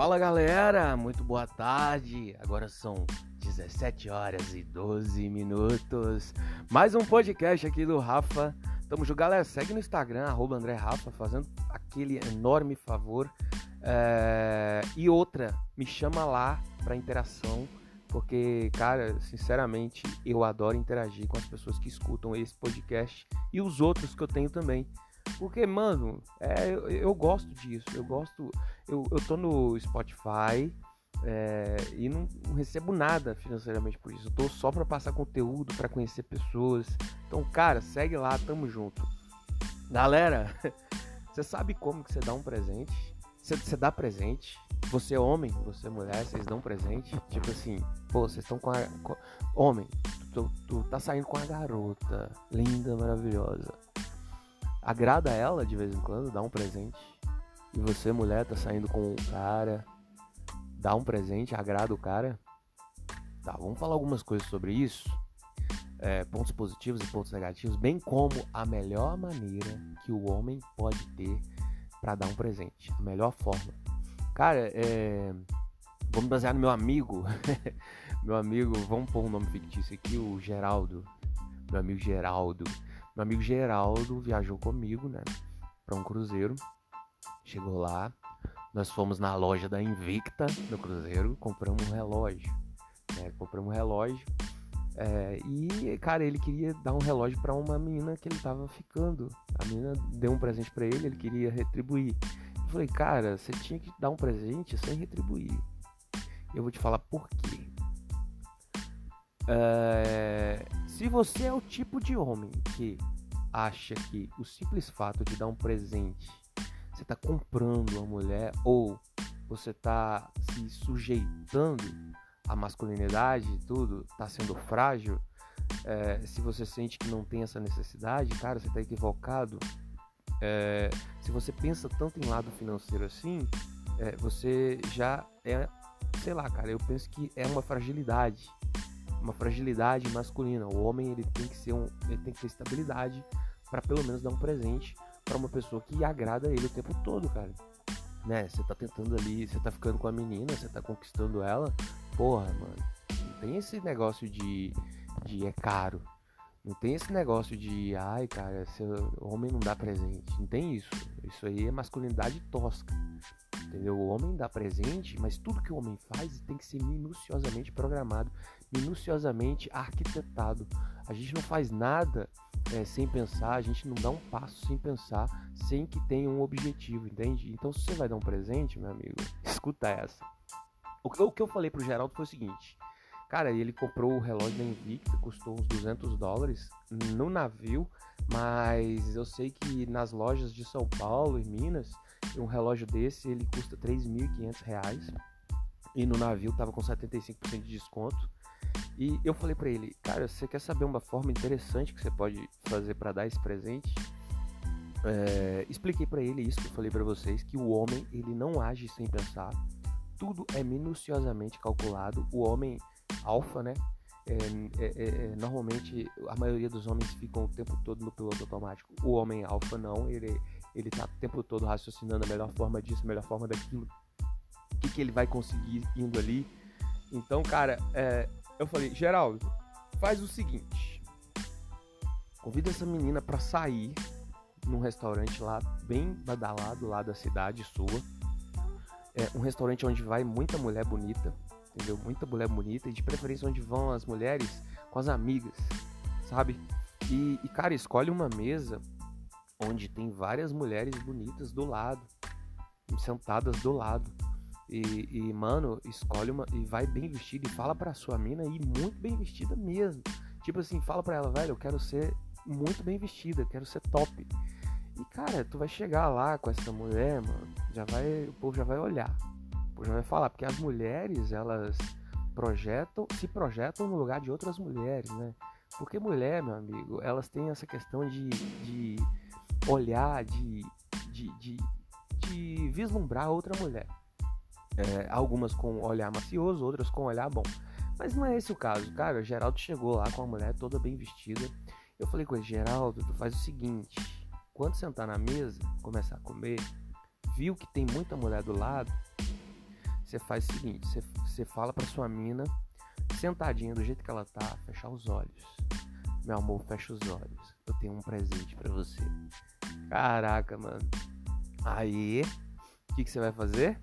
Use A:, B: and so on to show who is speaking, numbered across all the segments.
A: Fala galera, muito boa tarde. Agora são 17 horas e 12 minutos. Mais um podcast aqui do Rafa. Tamo junto, galera. Segue no Instagram, arroba André Rafa, fazendo aquele enorme favor. É... E outra, me chama lá pra interação. Porque, cara, sinceramente, eu adoro interagir com as pessoas que escutam esse podcast e os outros que eu tenho também. Porque, mano, é, eu, eu, gosto disso. Eu gosto. Eu, eu tô no Spotify é, e não, não, recebo nada financeiramente por isso. Eu tô só pra passar conteúdo, para conhecer pessoas. Então, cara, segue lá, tamo junto. Galera, você sabe como que você dá um presente? Você, dá presente. Você é homem, você é mulher, vocês dão presente. Tipo assim, pô, vocês estão com a. Com, homem, tu, tu tá saindo com a garota linda, maravilhosa agrada ela de vez em quando, dá um presente. E você, mulher, tá saindo com um cara, dá um presente, agrada o cara. Tá, vamos falar algumas coisas sobre isso. É, pontos positivos e pontos negativos, bem como a melhor maneira que o homem pode ter para dar um presente, a melhor forma. Cara, é, vamos basear no meu amigo, meu amigo, vamos pôr um nome fictício aqui, o Geraldo, meu amigo Geraldo. Meu amigo Geraldo viajou comigo, né? Para um cruzeiro. Chegou lá, nós fomos na loja da Invicta no cruzeiro, compramos um relógio. Né? Compramos um relógio. É, e, cara, ele queria dar um relógio para uma menina que ele tava ficando. A menina deu um presente para ele, ele queria retribuir. Eu falei, cara, você tinha que dar um presente sem retribuir. Eu vou te falar por quê. É, se você é o tipo de homem que acha que o simples fato de dar um presente, você está comprando uma mulher ou você está se sujeitando à masculinidade e tudo, está sendo frágil, é, se você sente que não tem essa necessidade, cara, você está equivocado. É, se você pensa tanto em lado financeiro assim, é, você já é, sei lá, cara, eu penso que é uma fragilidade uma fragilidade masculina. O homem ele tem que ser um, ele tem que ter estabilidade para pelo menos dar um presente para uma pessoa que agrada ele o tempo todo, cara. Né? Você tá tentando ali, você tá ficando com a menina, você tá conquistando ela. Porra, mano. Não tem esse negócio de de é caro. Não tem esse negócio de, ai, cara, seu homem não dá presente. Não tem isso. Isso aí é masculinidade tosca entendeu? O homem dá presente, mas tudo que o homem faz tem que ser minuciosamente programado, minuciosamente arquitetado. A gente não faz nada é, sem pensar, a gente não dá um passo sem pensar, sem que tenha um objetivo, entende? Então, se você vai dar um presente, meu amigo, escuta essa. O que, eu falei pro Geraldo foi o seguinte. Cara, ele comprou o relógio da Invicta, custou uns 200 dólares no navio, mas eu sei que nas lojas de São Paulo e Minas um relógio desse ele custa 3.500 reais e no navio tava com 75% de desconto. E eu falei para ele, cara, você quer saber uma forma interessante que você pode fazer para dar esse presente? É, expliquei para ele isso que eu falei para vocês, que o homem ele não age sem pensar, tudo é minuciosamente calculado. O homem alfa, né? É, é, é, é normalmente a maioria dos homens ficam o tempo todo no piloto automático. O homem alfa não, ele ele tá o tempo todo raciocinando a melhor forma disso, a melhor forma daquilo, o que, que ele vai conseguir indo ali. Então, cara, é, eu falei, Geraldo, faz o seguinte: convida essa menina para sair num restaurante lá, bem badalado lá da cidade sua. É um restaurante onde vai muita mulher bonita, entendeu? Muita mulher bonita e de preferência onde vão as mulheres com as amigas, sabe? E, e cara, escolhe uma mesa onde tem várias mulheres bonitas do lado, sentadas do lado. E, e, mano, escolhe uma e vai bem vestida e fala pra sua mina ir muito bem vestida mesmo. Tipo assim, fala pra ela, velho, eu quero ser muito bem vestida, quero ser top. E cara, tu vai chegar lá com essa mulher, mano, já vai, o povo já vai olhar. O povo já vai falar, porque as mulheres, elas projetam, se projetam no lugar de outras mulheres, né? Porque mulher, meu amigo, elas têm essa questão de, de olhar, de, de, de, de vislumbrar outra mulher. É, algumas com olhar macioso, outras com olhar bom. Mas não é esse o caso, cara. O Geraldo chegou lá com a mulher toda bem vestida. Eu falei com ele, Geraldo, tu faz o seguinte: quando sentar na mesa, começar a comer, viu que tem muita mulher do lado, você faz o seguinte: você, fala pra sua mina, sentadinha do jeito que ela tá, fechar os olhos. Meu amor, fecha os olhos. Eu tenho um presente para você. Caraca, mano. Aí, o que você vai fazer?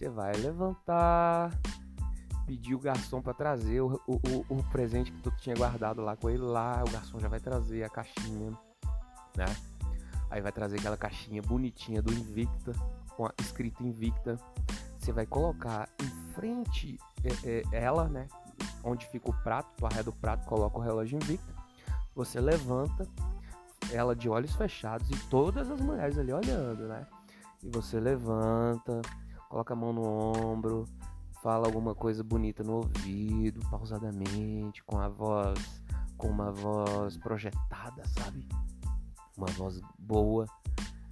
A: Você vai levantar, pedir o garçom para trazer o, o, o, presente que tu tinha guardado lá com ele lá. O garçom já vai trazer a caixinha, né? Aí vai trazer aquela caixinha bonitinha do Invicta, com a escrita Invicta. Você vai colocar em frente é, é, ela, né? Onde fica o prato, tu arreda o prato, coloca o relógio Invicta. Você levanta, ela de olhos fechados e todas as mulheres ali olhando, né? E você levanta, coloca a mão no ombro, fala alguma coisa bonita no ouvido, pausadamente, com a voz, com uma voz projetada, sabe? Uma voz boa.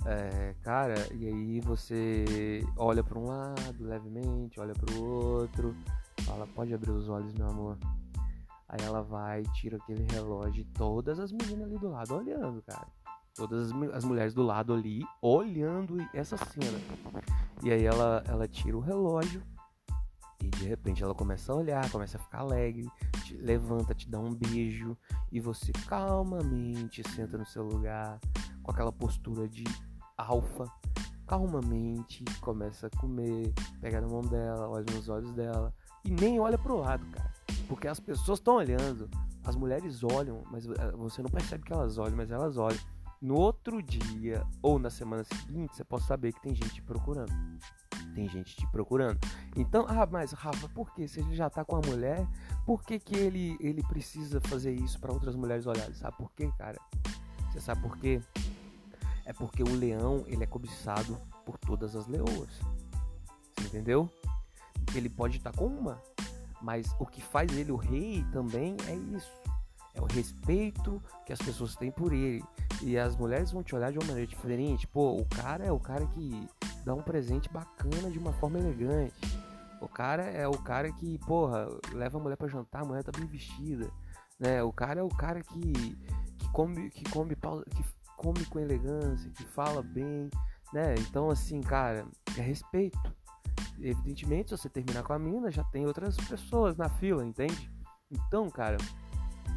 A: É, cara, e aí você olha para um lado levemente, olha para o outro, fala: Pode abrir os olhos, meu amor. Aí ela vai, tira aquele relógio e todas as meninas ali do lado olhando, cara. Todas as, as mulheres do lado ali olhando essa cena. E aí ela, ela tira o relógio e de repente ela começa a olhar, começa a ficar alegre, te levanta, te dá um beijo e você calmamente senta no seu lugar com aquela postura de alfa, calmamente começa a comer, pega na mão dela, olha nos olhos dela e nem olha pro lado, cara. Porque as pessoas estão olhando, as mulheres olham, mas eh, você não percebe que elas olham, mas elas olham. No outro dia ou na semana seguinte, você pode saber que tem gente procurando tem gente te procurando. Então, ah, mas Rafa, por que? Se ele já tá com a mulher, por que, que ele, ele precisa fazer isso para outras mulheres olharem? Sabe por quê, cara? Você sabe por quê? É porque o leão, ele é cobiçado por todas as leoas. Você entendeu? Ele pode estar tá com uma, mas o que faz ele o rei também é isso. É o respeito que as pessoas têm por ele. E as mulheres vão te olhar de uma maneira diferente. Pô, o cara é o cara que dá um presente bacana de uma forma elegante. O cara é o cara que, porra, leva a mulher para jantar, a mulher tá bem vestida, né? O cara é o cara que, que come que come que come com elegância, que fala bem, né? Então assim, cara, é respeito. Evidentemente, se você terminar com a mina, já tem outras pessoas na fila, entende? Então, cara,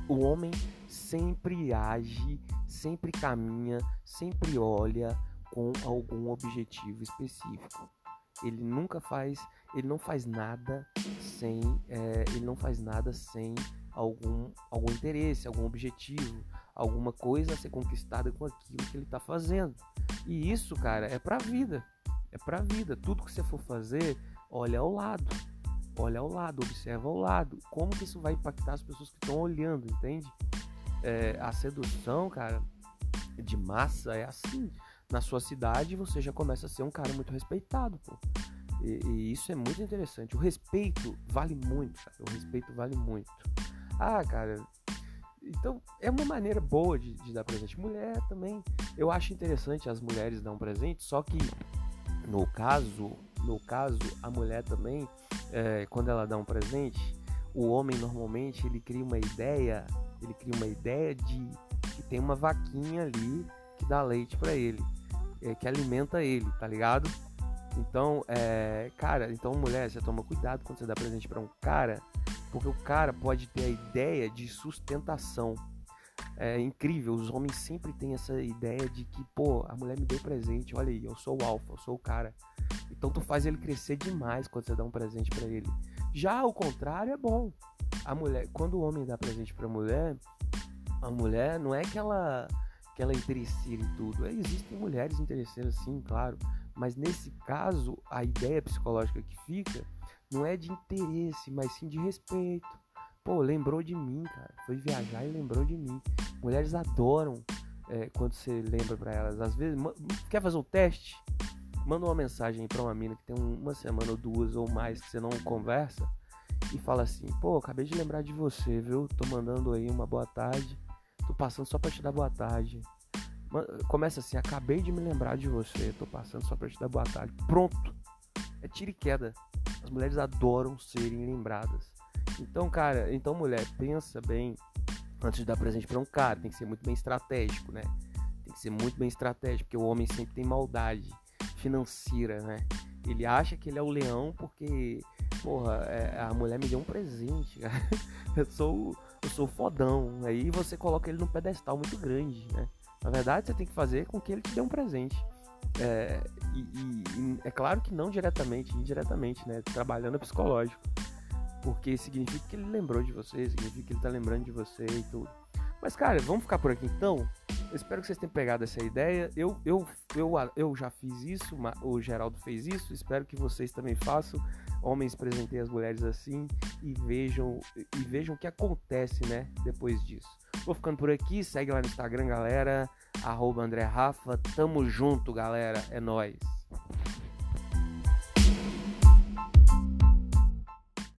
A: o homem sempre age, sempre caminha, sempre olha, com algum objetivo específico. Ele nunca faz, ele não faz nada sem, é, ele não faz nada sem algum, algum interesse, algum objetivo, alguma coisa a ser conquistada com aquilo que ele está fazendo. E isso, cara, é pra vida. É pra vida. Tudo que você for fazer, olha ao lado. Olha ao lado, observa ao lado. Como que isso vai impactar as pessoas que estão olhando, entende? É, a sedução, cara, de massa é assim na sua cidade, você já começa a ser um cara muito respeitado, pô. E, e, isso é muito interessante. O respeito vale muito, cara. O respeito vale muito. Ah, cara. Então, é uma maneira boa de, de dar presente. Mulher também. Eu acho interessante as mulheres dar um presente, só que no caso, no caso, a mulher também, é, quando ela dá um presente, o homem normalmente ele cria uma ideia, ele cria uma ideia de que tem uma vaquinha ali que dá leite para ele é, que alimenta ele, tá ligado? Então, é, cara, então mulher, você toma cuidado quando você dá presente para um cara, porque o cara pode ter a ideia de sustentação. É incrível, os homens sempre têm essa ideia de que, pô, a mulher me deu presente, olha aí, eu sou o alfa, eu sou o cara. Então tu faz ele crescer demais quando você dá um presente para ele. Já o contrário é bom. A mulher, quando o homem dá presente para mulher, a mulher não é que ela que ela é interesseira e tudo. É, existem mulheres interesseiras, sim, claro. Mas nesse caso, a ideia psicológica que fica não é de interesse, mas sim de respeito. Pô, lembrou de mim, cara. Foi viajar e lembrou de mim. Mulheres adoram é, quando você lembra para elas. Às vezes, quer fazer um teste? Manda uma mensagem para uma mina que tem uma semana ou duas ou mais que você não conversa e fala assim: pô, acabei de lembrar de você, viu? Tô mandando aí uma boa tarde Tô passando só pra te dar boa tarde. Começa assim, acabei de me lembrar de você, tô passando só pra te dar boa tarde. Pronto. É tiro e queda. As mulheres adoram serem lembradas. Então, cara, então mulher, pensa bem antes de dar presente para um cara, tem que ser muito bem estratégico, né? Tem que ser muito bem estratégico, porque o homem sempre tem maldade financeira, né? Ele acha que ele é o leão porque, porra, é, a mulher me deu um presente, cara. Eu sou, eu sou fodão. Aí você coloca ele num pedestal muito grande, né? Na verdade, você tem que fazer com que ele te dê um presente. É, e, e, é claro que não diretamente, indiretamente, né? Trabalhando psicológico. Porque significa que ele lembrou de você, significa que ele tá lembrando de você e tudo. Mas, cara, vamos ficar por aqui então? Eu espero que vocês tenham pegado essa ideia. Eu, eu, eu, eu já fiz isso, o Geraldo fez isso. Espero que vocês também façam. Homens presentem as mulheres assim e vejam e vejam o que acontece, né? Depois disso. Vou ficando por aqui. Segue lá no Instagram, galera. Arroba André Rafa. Tamo junto, galera. É nóis.